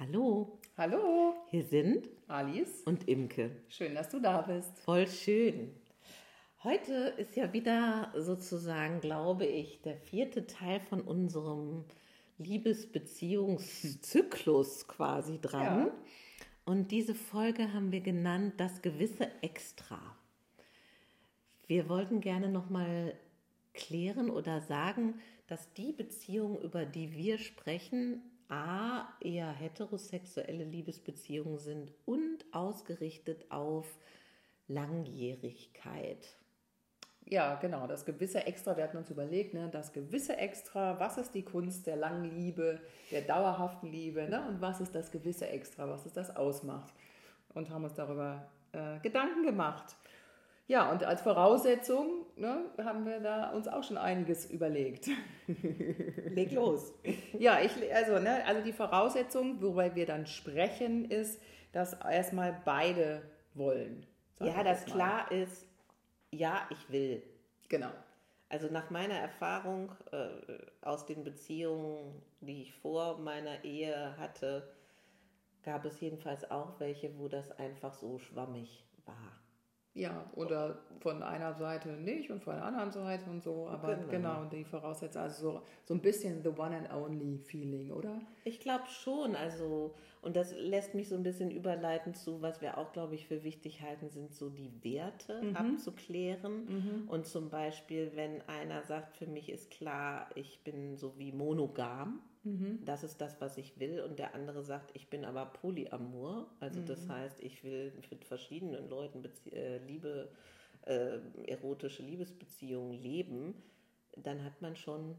Hallo, Hallo, hier sind Alice. und Imke. Schön, dass du da bist. Voll schön. Heute ist ja wieder sozusagen, glaube ich, der vierte Teil von unserem Liebesbeziehungszyklus quasi dran. Ja. Und diese Folge haben wir genannt das gewisse Extra. Wir wollten gerne nochmal klären oder sagen, dass die Beziehungen, über die wir sprechen, a eher heterosexuelle Liebesbeziehungen sind und ausgerichtet auf Langjährigkeit. Ja, genau, das gewisse Extra, wir hatten uns überlegt, ne, das gewisse Extra, was ist die Kunst der langen Liebe, der dauerhaften Liebe, ne, und was ist das gewisse Extra, was es das ausmacht. Und haben uns darüber äh, Gedanken gemacht. Ja, und als Voraussetzung ne, haben wir da uns auch schon einiges überlegt. Leg los. Ja, ich, also, ne, also die Voraussetzung, worüber wir dann sprechen, ist, dass erstmal beide wollen. Ja, das klar ist, ja, ich will. Genau. Also nach meiner Erfahrung äh, aus den Beziehungen, die ich vor meiner Ehe hatte, gab es jedenfalls auch welche, wo das einfach so schwammig war. Ja, oder von einer Seite nicht und von der anderen Seite und so, aber Genau. genau, die Voraussetzung, also so, so ein bisschen the one and only feeling, oder? Ich glaube schon, also, und das lässt mich so ein bisschen überleiten zu, was wir auch, glaube ich, für wichtig halten, sind so die Werte abzuklären. Und zum Beispiel, wenn einer sagt, für mich ist klar, ich bin so wie monogam, das ist das, was ich will, und der andere sagt, ich bin aber polyamor, also das heißt, ich will mit verschiedenen Leuten Bezie äh, Liebe, äh, erotische Liebesbeziehungen leben, dann hat man schon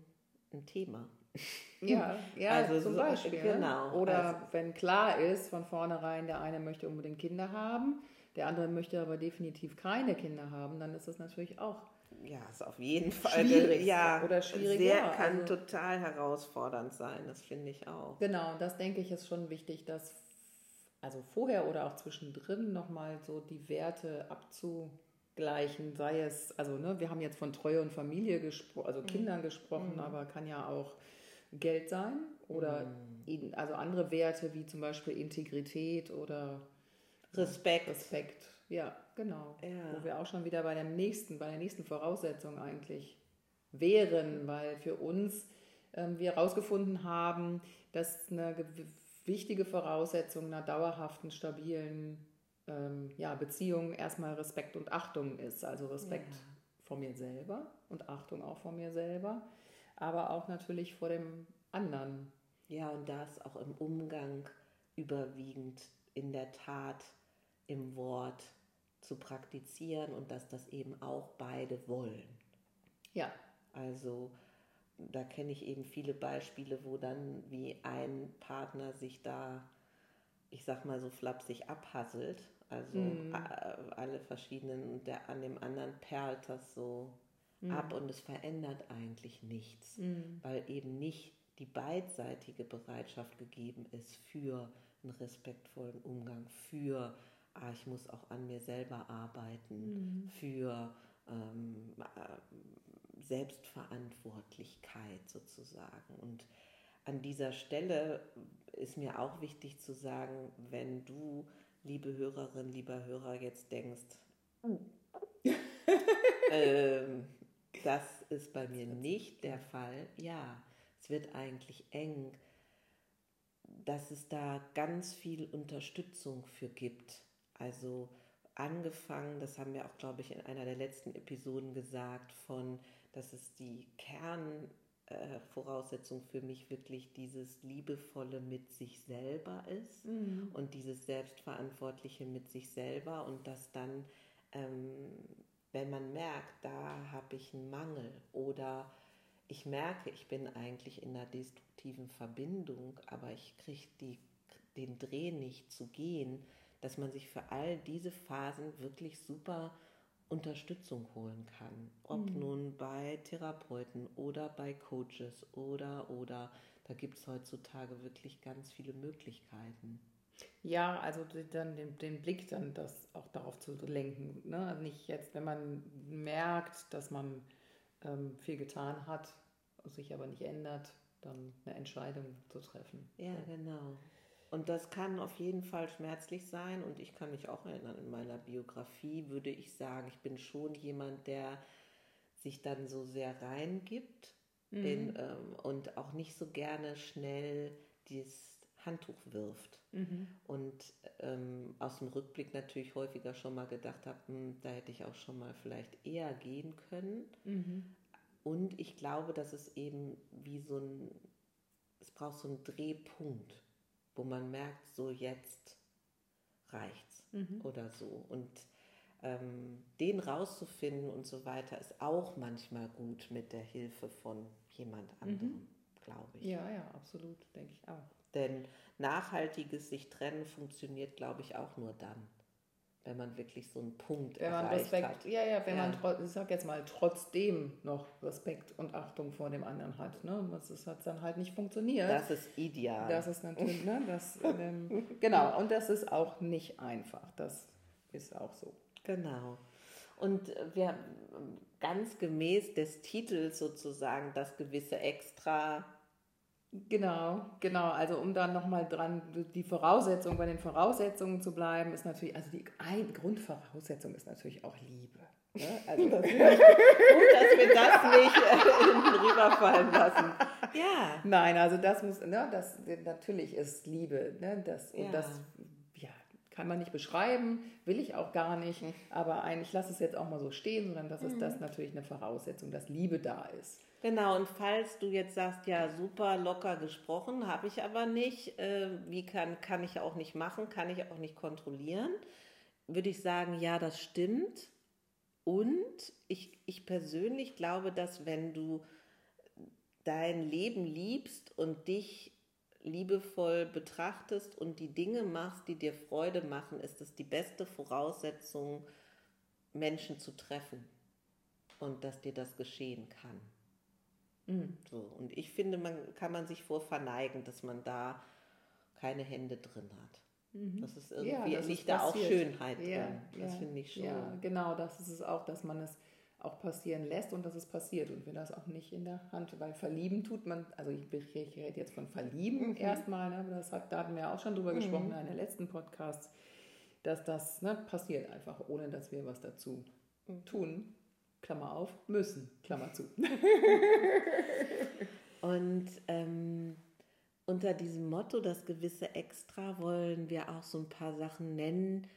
ein Thema. Ja, ja, Also zum so- Beispiel. genau, Ne? Oder also- wenn klar ist von vornherein, der eine möchte unbedingt Kinder haben, der andere möchte aber definitiv keine Kinder haben, dann ist das natürlich auch Ja, ist auf jeden Fall Schwierig ja, oder schwierig, Sehr, kann also- total herausfordernd sein, das finde ich auch. Genau, das denke ich ist schon wichtig, dass also vorher oder auch zwischendrin nochmal so die Werte abzugleichen, sei es, also ne, wir haben jetzt von Treue und Familie gesprochen, also Kindern gesprochen, aber kann ja auch Geld sein oder in- also andere Werte wie zum Beispiel Integrität oder Respekt. Respekt. Ja, genau. Ja. Wo wir auch schon wieder bei der nächsten, bei der nächsten Voraussetzung eigentlich wären, weil für uns ähm, wir herausgefunden haben, dass eine wichtige Voraussetzung einer dauerhaften, stabilen ähm, ja, Beziehung erstmal Respekt und Achtung ist. Also Respekt vor mir selber und Achtung auch vor mir selber, aber auch natürlich vor dem anderen. Ja, und das auch im Umgang überwiegend in der Tat, im Wort zu praktizieren und dass das eben auch beide wollen. Ja, Also da kenne ich eben viele Beispiele, wo dann wie ein Partner sich da, ich sag mal so flapsig abhasselt. Also a- alle verschiedenen und der an dem anderen perlt das so ab und es verändert eigentlich nichts, weil eben nicht die beidseitige Bereitschaft gegeben ist für einen respektvollen Umgang, für ah, ich muss auch an mir selber arbeiten, für ähm, äh, Selbstverantwortlichkeit sozusagen. Und an dieser Stelle ist mir auch wichtig zu sagen, wenn du, liebe Hörerin, lieber Hörer, jetzt denkst, ähm, das ist bei mir nicht der Fall. Ja, es wird eigentlich eng, dass es da ganz viel Unterstützung für gibt. Also angefangen, das haben wir auch, glaube ich, in einer der letzten Episoden gesagt, von, dass es die Kernvoraussetzung für mich wirklich dieses Liebevolle mit sich selber ist und dieses Selbstverantwortliche mit sich selber und dass dann, ähm, wenn man merkt, da habe ich einen Mangel oder ich merke, ich bin eigentlich in einer destruktiven Verbindung, aber ich kriege den Dreh nicht zu gehen, dass man sich für all diese Phasen wirklich super Unterstützung holen kann. Ob nun bei Therapeuten oder bei Coaches oder, oder, da gibt es heutzutage wirklich ganz viele Möglichkeiten. Ja, also dann den, den Blick dann das auch darauf zu lenken. Ne? Nicht jetzt, wenn man merkt, dass man ähm, viel getan hat, sich aber nicht ändert, dann eine Entscheidung zu treffen. Ja, genau. Und das kann auf jeden Fall schmerzlich sein. Und ich kann mich auch erinnern, in meiner Biografie würde ich sagen, ich bin schon jemand, der sich dann so sehr reingibt mhm. in, ähm, und auch nicht so gerne schnell dieses Handtuch wirft. Mhm. Und ähm, aus dem Rückblick natürlich häufiger schon mal gedacht habe, hm, da hätte ich auch schon mal vielleicht eher gehen können. Mhm. Und ich glaube, dass es eben wie so ein, es braucht so einen Drehpunkt, wo man merkt, so jetzt reicht's mhm. oder so. Und ähm, den rauszufinden und so weiter ist auch manchmal gut mit der Hilfe von jemand anderem, mhm. glaube ich. Ja, ja, absolut, denke ich auch. Denn nachhaltiges sich trennen funktioniert, glaube ich, auch nur dann, wenn man wirklich so einen Punkt wenn man Respekt, hat. Ja, ja, wenn ja. man, ich sag jetzt mal, trotzdem noch Respekt und Achtung vor dem anderen hat. Ne? Das hat dann halt nicht funktioniert. Das ist ideal. Das ist natürlich, ne, das, ähm, genau, und das ist auch nicht einfach. Das ist auch so. Genau. Und wir ganz gemäß des Titels sozusagen das gewisse Extra Genau, genau. Also um dann nochmal dran, die Voraussetzung, bei den Voraussetzungen zu bleiben, ist natürlich, also die ein, Grundvoraussetzung ist natürlich auch Liebe. Ne? Also das gut, dass wir das nicht äh, rüberfallen lassen. Ja. Nein, also das muss, ne, das natürlich ist Liebe. Ne, das, ja. Und das ja, kann man nicht beschreiben, will ich auch gar nicht. Aber ein, ich lasse es jetzt auch mal so stehen, sondern das ist mhm. das natürlich eine Voraussetzung, dass Liebe da ist. Genau, und falls du jetzt sagst, ja, super locker gesprochen, habe ich aber nicht, äh, wie kann, kann ich auch nicht machen, kann ich auch nicht kontrollieren, würde ich sagen, ja, das stimmt. Und ich, ich persönlich glaube, dass wenn du dein Leben liebst und dich liebevoll betrachtest und die Dinge machst, die dir Freude machen, ist es die beste Voraussetzung, Menschen zu treffen und dass dir das geschehen kann. Mhm. So, und ich finde, man kann man sich vor verneigen, dass man da keine Hände drin hat. Mhm. Das ist irgendwie, ja, das liegt da auch Schönheit ja, drin. Das ja, finde ich schon. Ja, genau, das ist es auch, dass man es auch passieren lässt und dass es passiert und wir das auch nicht in der Hand, weil verlieben tut man, also ich, ich rede jetzt von verlieben mhm. erstmal, ne, aber das hat, da hatten wir auch schon drüber mhm. gesprochen in einer letzten Podcasts, dass das ne, passiert einfach, ohne dass wir was dazu mhm. tun. Klammer auf, müssen, Klammer zu. Und ähm, unter diesem Motto, das gewisse Extra, wollen wir auch so ein paar Sachen nennen,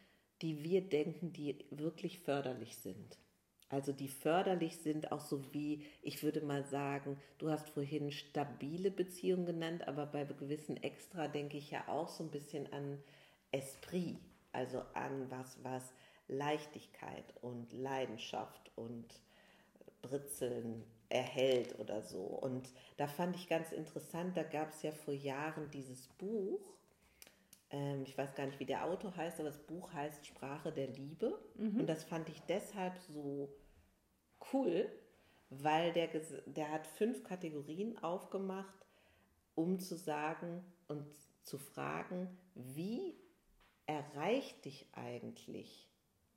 die wir denken, die wirklich förderlich sind. Also die förderlich sind, auch so wie, ich würde mal sagen, du hast vorhin stabile Beziehungen genannt, aber bei gewissen Extra denke ich ja auch so ein bisschen an Esprit, also an was, was Leichtigkeit und Leidenschaft und Britzeln erhält oder so. Und da fand ich ganz interessant, da gab es ja vor Jahren dieses Buch, ähm, ich weiß gar nicht, wie der Autor heißt, aber das Buch heißt Sprache der Liebe. Mhm. Und das fand ich deshalb so cool, weil der, der hat fünf Kategorien aufgemacht, um zu sagen und zu fragen, wie erreicht dich eigentlich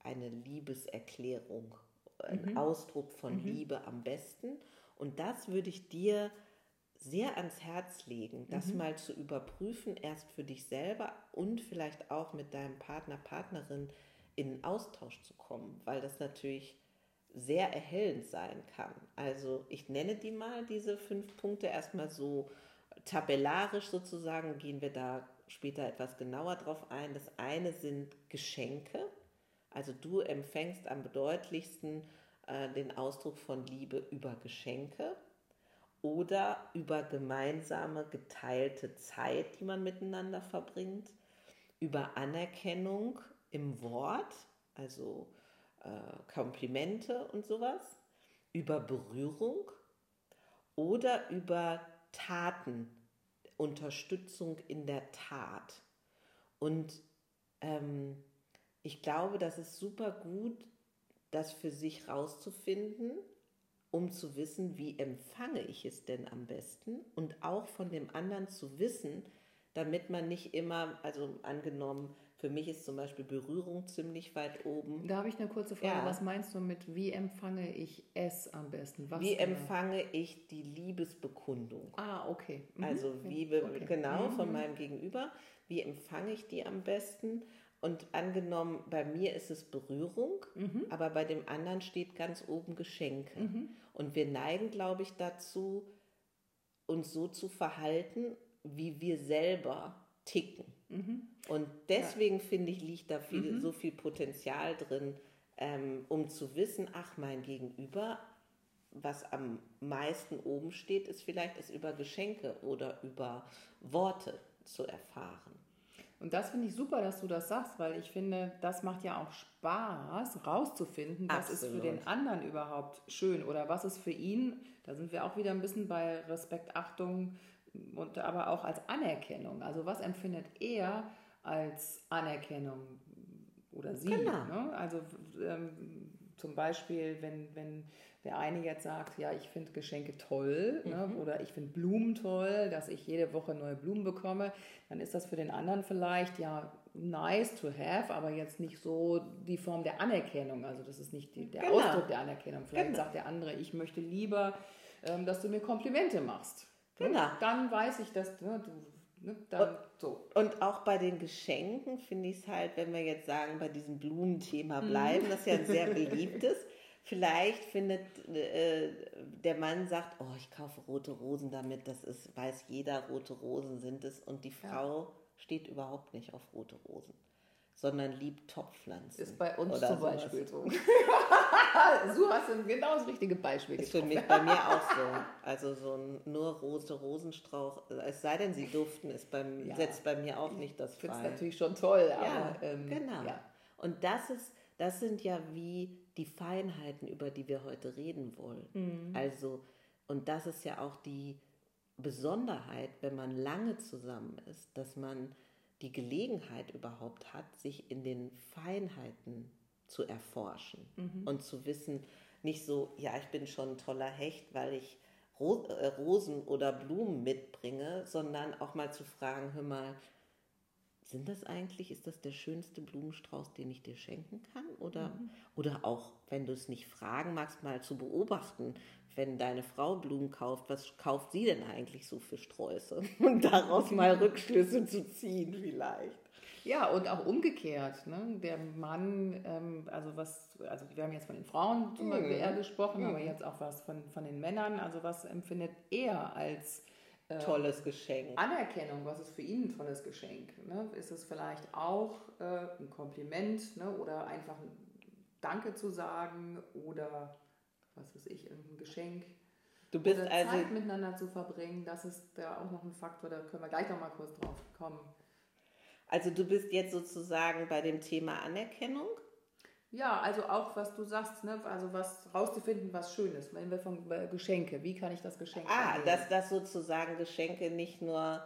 eine Liebeserklärung ein mhm. Ausdruck von mhm. Liebe am besten. Und das würde ich dir sehr ans Herz legen, das mhm. mal zu überprüfen, erst für dich selber und vielleicht auch mit deinem Partner, Partnerin in Austausch zu kommen, weil das natürlich sehr erhellend sein kann. Also ich nenne die mal, diese fünf Punkte, erstmal so tabellarisch sozusagen, gehen wir da später etwas genauer drauf ein. Das eine sind Geschenke. Also du empfängst am bedeutlichsten äh, den Ausdruck von Liebe über Geschenke oder über gemeinsame geteilte Zeit, die man miteinander verbringt, über Anerkennung im Wort, also äh, Komplimente und sowas, über Berührung oder über Taten, Unterstützung in der Tat. Und ähm, ich glaube, das ist super gut, das für sich rauszufinden, um zu wissen, wie empfange ich es denn am besten und auch von dem anderen zu wissen, damit man nicht immer, also angenommen, für mich ist zum Beispiel Berührung ziemlich weit oben. Da habe ich eine kurze Frage. Ja. Was meinst du mit, wie empfange ich es am besten? Was wie genau? empfange ich die Liebesbekundung? Ah, okay. Mhm. Also Liebe, okay. genau, mhm. von meinem Gegenüber. Wie empfange ich die am besten? Und angenommen, bei mir ist es Berührung, mhm. aber bei dem anderen steht ganz oben Geschenke. Mhm. Und wir neigen, glaube ich, dazu, uns so zu verhalten, wie wir selber ticken. Mhm. Und deswegen ja. finde ich, liegt da viel, mhm. so viel Potenzial drin, ähm, um zu wissen, ach, mein Gegenüber, was am meisten oben steht, ist vielleicht es über Geschenke oder über Worte zu erfahren. Und das finde ich super, dass du das sagst, weil ich finde, das macht ja auch Spaß, rauszufinden, was Absolut. ist für den anderen überhaupt schön oder was ist für ihn. Da sind wir auch wieder ein bisschen bei Respekt, Achtung und aber auch als Anerkennung. Also was empfindet er als Anerkennung oder sie? Genau. Ne? Also ähm, zum Beispiel, wenn, wenn der eine jetzt sagt, ja, ich finde Geschenke toll ne? mhm. ne? oder ich finde Blumen toll, dass ich jede Woche neue Blumen bekomme, dann ist das für den anderen vielleicht ja nice to have, aber jetzt nicht so die Form der Anerkennung. Also das ist nicht die, der genau. Ausdruck der Anerkennung. Vielleicht genau. sagt der andere, ich möchte lieber, ähm, dass du mir Komplimente machst. Genau. Dann weiß ich, dass ne, du, ne, dann und, so. Und auch bei den Geschenken finde ich es halt, wenn wir jetzt sagen, bei diesem Blumenthema mhm. bleiben, mhm. das ist ja ein sehr beliebtes. Vielleicht findet äh, der Mann sagt, oh, ich kaufe rote Rosen damit, das ist, weiß jeder, rote Rosen sind es. Und die Frau ja. steht überhaupt nicht auf rote Rosen sondern liebt Topfpflanzen. Ist bei uns zum sowas. Beispiel so. so hast du genau das richtige Beispiel Ist für mich bei mir auch so. Also so ein nur rote Rosenstrauch, es sei denn, sie duften, ist beim, ja. setzt bei mir auch nicht das Ich finde es natürlich schon toll, aber ja, ähm, genau. Ja. Und das ist, das sind ja wie die Feinheiten, über die wir heute reden wollen. Mhm. Also, und das ist ja auch die Besonderheit, wenn man lange zusammen ist, dass man die Gelegenheit überhaupt hat, sich in den Feinheiten zu erforschen mhm. und zu wissen, nicht so, ja, ich bin schon ein toller Hecht, weil ich äh, Rosen oder Blumen mitbringe, sondern auch mal zu fragen, hör mal, sind das eigentlich, ist das der schönste Blumenstrauß, den ich dir schenken kann? Oder, mhm. oder auch, wenn du es nicht fragen magst, mal zu beobachten, wenn deine Frau Blumen kauft, was kauft sie denn eigentlich so für Sträuße? Und daraus mal Rückschlüsse zu ziehen vielleicht. Ja, und auch umgekehrt. Ne? Der Mann, ähm, also was, also wir haben jetzt von den Frauen zum Beispiel mhm. eher gesprochen, mhm. aber jetzt auch was von, von den Männern. Also was empfindet er als tolles Geschenk? Anerkennung, was ist für ihn ein tolles Geschenk? Ne? Ist es vielleicht auch äh, ein Kompliment ne? oder einfach ein Danke zu sagen oder was weiß ich, irgendein Geschenk. Du bist oder also Zeit miteinander zu verbringen, das ist da auch noch ein Faktor, da können wir gleich noch mal kurz drauf kommen. Also du bist jetzt sozusagen bei dem Thema Anerkennung? Ja, also auch was du sagst, ne? also was rauszufinden, was schön ist. Wenn wir von äh, Geschenke, wie kann ich das Geschenk Ah, annehmen? dass das sozusagen Geschenke nicht nur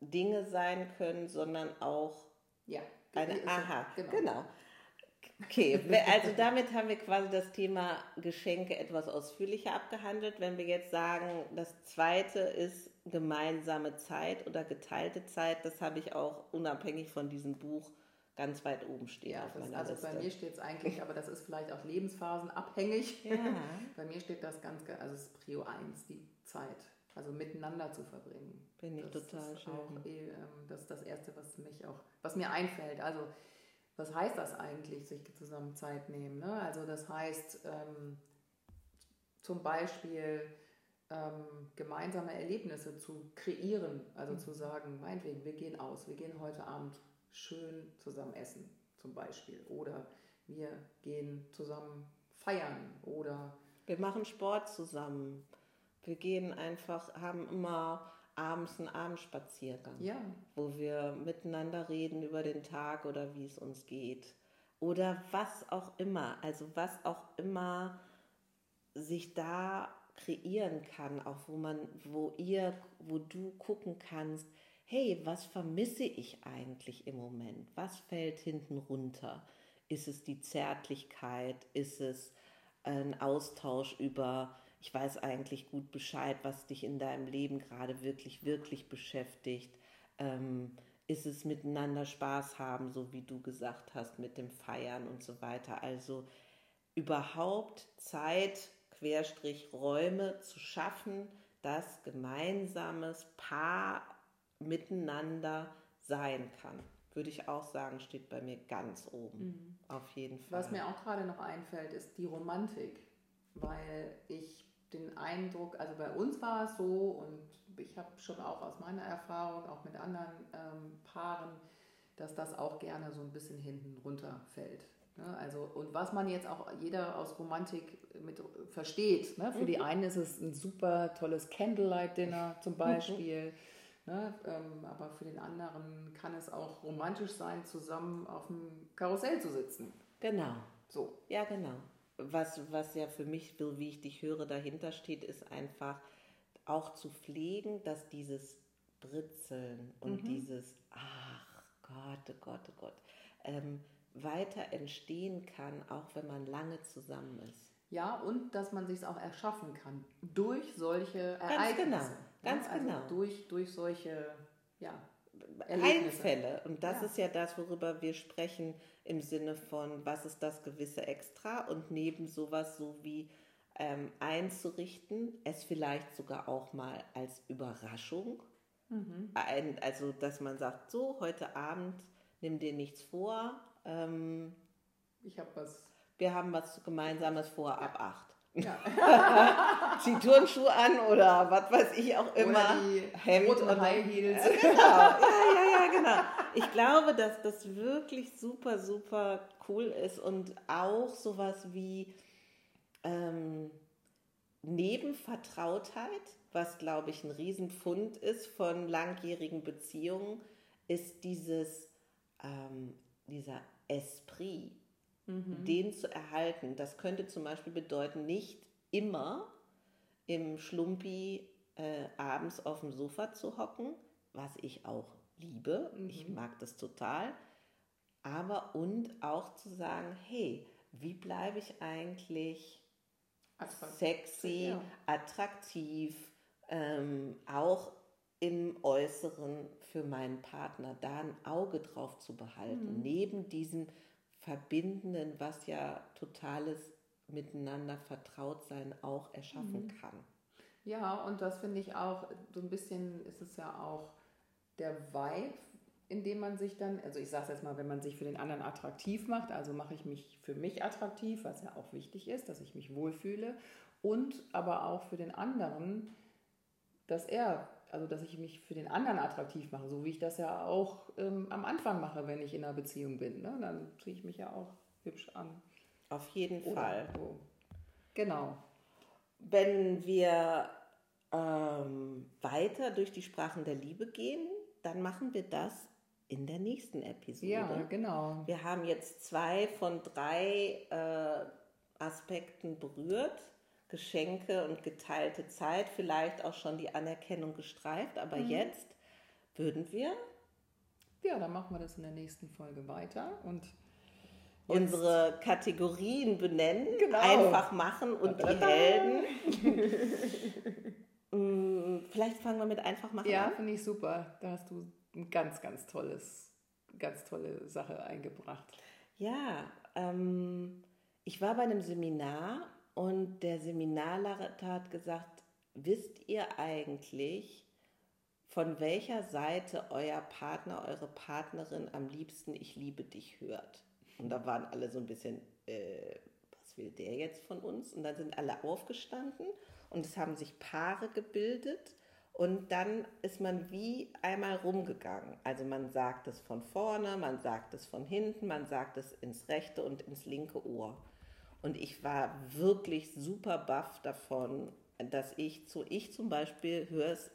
Dinge sein können, sondern auch ja, eine Aha, genau. genau. Okay, also damit haben wir quasi das Thema Geschenke etwas ausführlicher abgehandelt. Wenn wir jetzt sagen, das zweite ist gemeinsame Zeit oder geteilte Zeit, das habe ich auch unabhängig von diesem Buch ganz weit oben stehen. Ja, das, also Liste. bei mir steht es eigentlich, aber das ist vielleicht auch lebensphasenabhängig. Ja. bei mir steht das ganz, also es ist Prio 1, die Zeit. Also miteinander zu verbringen. Bin ich das total ist schön. Auch, eh, ähm, das ist das Erste, was mich auch, was mir einfällt. Also was heißt das eigentlich, sich zusammen Zeit nehmen? Ne? Also das heißt ähm, zum Beispiel ähm, gemeinsame Erlebnisse zu kreieren, also mhm. zu sagen, meinetwegen, wir gehen aus, wir gehen heute Abend schön zusammen essen zum Beispiel oder wir gehen zusammen feiern oder wir machen Sport zusammen. Wir gehen einfach, haben immer abends einen Abendspaziergang, ja. wo wir miteinander reden über den Tag oder wie es uns geht. Oder was auch immer, also was auch immer sich da kreieren kann, auch wo man, wo ihr, wo du gucken kannst, hey, was vermisse ich eigentlich im Moment? Was fällt hinten runter? Ist es die Zärtlichkeit? Ist es ein Austausch über ich weiß eigentlich gut Bescheid, was dich in deinem Leben gerade wirklich, wirklich beschäftigt. Ähm, ist es miteinander Spaß haben, so wie du gesagt hast, mit dem Feiern und so weiter. Also überhaupt Zeit, Querstrich Räume zu schaffen, dass gemeinsames Paar miteinander sein kann. Würde ich auch sagen, steht bei mir ganz oben. Mhm. Auf jeden Fall. Was mir auch gerade noch einfällt, ist die Romantik. Weil ich den Eindruck, also bei uns war es so und ich habe schon auch aus meiner Erfahrung, auch mit anderen ähm, Paaren, dass das auch gerne so ein bisschen hinten runterfällt. Ne? Also, und was man jetzt auch jeder aus Romantik mit versteht. Ne? Für mhm. die einen ist es ein super tolles Candlelight-Dinner zum mhm. Beispiel. Ne? Ähm, aber für den anderen kann es auch romantisch sein, zusammen auf dem Karussell zu sitzen. Genau. So. Ja, genau. Was, was ja für mich, wie ich dich höre, dahinter steht, ist einfach, auch zu pflegen, dass dieses Britzeln und mhm. dieses, ach Gott, oh Gott, oh Gott, ähm, weiter entstehen kann, auch wenn man lange zusammen ist. Ja, und dass man sich auch erschaffen kann durch solche Ereignisse. Ganz genau, ganz ja, also genau. Durch, durch solche ja, Einfälle. Und das ja. ist ja das, worüber wir sprechen im Sinne von, was ist das gewisse Extra und neben sowas so wie ähm, einzurichten, es vielleicht sogar auch mal als Überraschung. Mhm. Ein, also, dass man sagt, so, heute Abend nimm dir nichts vor. Ähm, ich habe was. Wir haben was Gemeinsames vor ja. ab acht. Ja. Zieh Turnschuhe an oder was weiß ich auch immer. Oder die Hemd und High Heels. Ja, genau. Ja, ja, ja, genau. Ich glaube, dass das wirklich super, super cool ist und auch sowas wie ähm, neben Vertrautheit, was glaube ich ein Riesenpfund ist von langjährigen Beziehungen, ist dieses, ähm, dieser Esprit, mhm. den zu erhalten. Das könnte zum Beispiel bedeuten, nicht immer im Schlumpi äh, abends auf dem Sofa zu hocken, was ich auch liebe. Mhm. Ich mag das total. Aber und auch zu sagen, hey, wie bleibe ich eigentlich sexy, ja. attraktiv, ähm, auch im Äußeren für meinen Partner, da ein Auge drauf zu behalten, mhm. neben diesem Verbindenden, was ja totales Miteinander vertraut sein auch erschaffen mhm. kann. Ja, und das finde ich auch, so ein bisschen ist es ja auch der Vibe indem man sich dann, also ich sage es jetzt mal, wenn man sich für den anderen attraktiv macht, also mache ich mich für mich attraktiv, was ja auch wichtig ist, dass ich mich wohlfühle und aber auch für den anderen, dass er, also dass ich mich für den anderen attraktiv mache, so wie ich das ja auch ähm, am Anfang mache, wenn ich in einer Beziehung bin. Ne? Dann ziehe ich mich ja auch hübsch an. Auf jeden Oder Fall. So. Genau. Wenn wir ähm, weiter durch die Sprachen der Liebe gehen, dann machen wir das in der nächsten Episode. Ja, genau. Wir haben jetzt zwei von drei äh, Aspekten berührt. Geschenke und geteilte Zeit, vielleicht auch schon die Anerkennung gestreift, aber mhm. jetzt würden wir. Ja, dann machen wir das in der nächsten Folge weiter und unsere Kategorien benennen, genau. einfach machen und die Helden. Mm, vielleicht fangen wir mit einfach machen ja, an. Ja, finde ich super. Da hast du ein ganz, ganz tolles, ganz tolle Sache eingebracht. Ja, ähm, ich war bei einem Seminar und der Seminarleiter hat gesagt, wisst ihr eigentlich, von welcher Seite euer Partner, eure Partnerin am liebsten Ich liebe dich hört? Und da waren alle so ein bisschen, äh, was will der jetzt von uns? Und dann sind alle aufgestanden und es haben sich Paare gebildet und dann ist man wie einmal rumgegangen. Also man sagt es von vorne, man sagt es von hinten, man sagt es ins rechte und ins linke Ohr. Und ich war wirklich super baff davon, dass ich zu, ich zum Beispiel höre es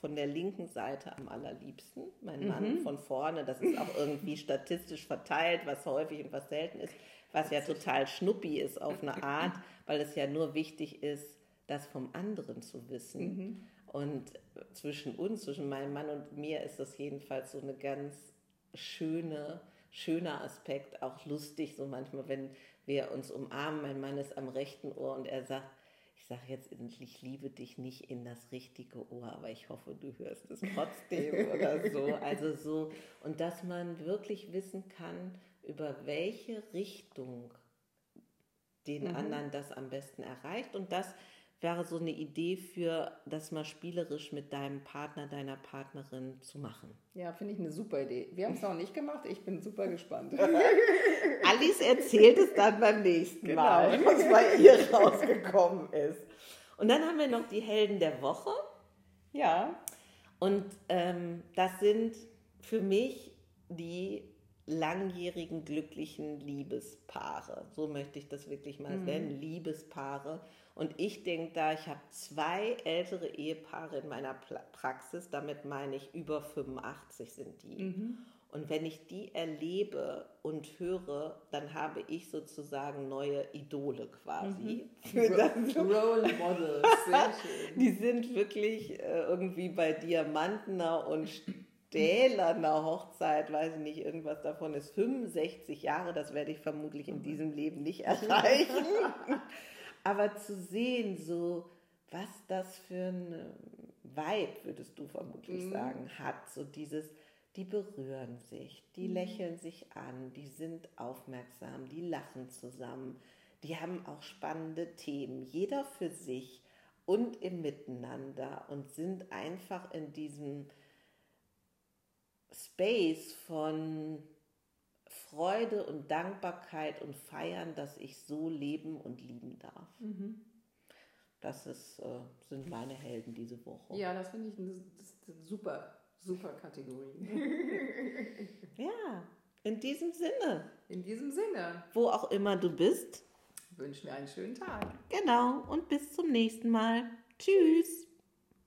von der linken Seite am allerliebsten. Mein Mann mhm. von vorne, das ist auch irgendwie statistisch verteilt, was häufig und was selten ist, was ja total schnuppi ist auf eine Art, weil es ja nur wichtig ist, das vom anderen zu wissen. Mhm. Und zwischen uns, zwischen meinem Mann und mir, ist das jedenfalls so eine ganz schöne, schöner Aspekt, auch lustig, so manchmal, wenn wir uns umarmen. Mein Mann ist am rechten Ohr und er sagt, ich sage jetzt, ich liebe dich nicht in das richtige Ohr, aber ich hoffe, du hörst es trotzdem oder so. Also so, und dass man wirklich wissen kann, über welche Richtung den mhm. anderen das am besten erreicht. Und das wäre so eine Idee für, das mal spielerisch mit deinem Partner, deiner Partnerin zu machen. Ja, finde ich eine super Idee. Wir haben es noch nicht gemacht, ich bin super gespannt. Alice erzählt es dann beim nächsten genau. Mal, was bei ihr rausgekommen ist. Und dann haben wir noch die Helden der Woche. Ja. Und ähm, das sind für mich die langjährigen glücklichen Liebespaare. So möchte ich das wirklich mal mhm. nennen, Liebespaare. Und ich denke da, ich habe zwei ältere Ehepaare in meiner Praxis, damit meine ich über 85 sind die. Mhm. Und wenn ich die erlebe und höre, dann habe ich sozusagen neue Idole quasi. Mhm. Role Models, sehr schön. Die sind wirklich äh, irgendwie bei Diamantener und stählerner Hochzeit, weiß ich nicht, irgendwas davon ist 65 Jahre, das werde ich vermutlich in diesem Leben nicht erreichen. Aber zu sehen, so was das für ein Vibe, würdest du vermutlich mhm. sagen, hat, so dieses, die berühren sich, die mhm. lächeln sich an, die sind aufmerksam, die lachen zusammen, die haben auch spannende Themen, jeder für sich und im Miteinander und sind einfach in diesem Space von Freude und Dankbarkeit und Feiern, dass ich so leben und lieben darf. Mhm. Das ist, äh, sind meine Helden diese Woche. Ja, das finde ich eine, eine super, super Kategorie. ja, in diesem Sinne. In diesem Sinne. Wo auch immer du bist. Wünschen wir einen schönen Tag. Genau, und bis zum nächsten Mal. Tschüss.